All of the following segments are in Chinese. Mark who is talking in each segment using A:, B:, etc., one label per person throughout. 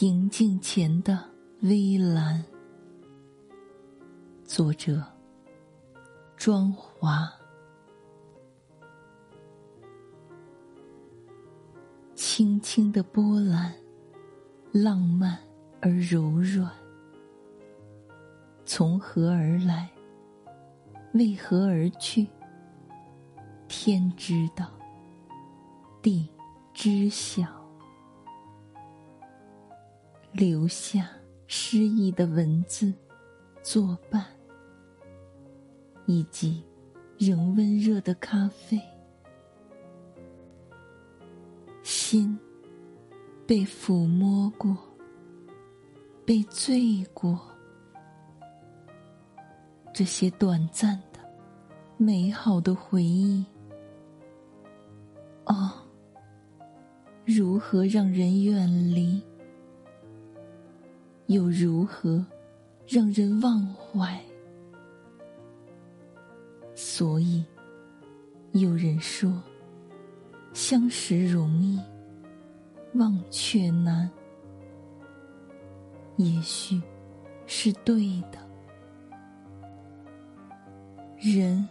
A: 平静前的微澜。作者：庄华。轻轻的波澜，浪漫而柔软。从何而来？为何而去？天知道，地知晓。留下诗意的文字作伴，以及仍温热的咖啡。心被抚摸过，被醉过，这些短暂的、美好的回忆。哦，如何让人远离？又如何让人忘怀？所以，有人说，相识容易，忘却难。也许是对的，人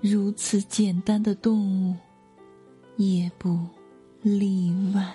A: 如此简单的动物。也不例外。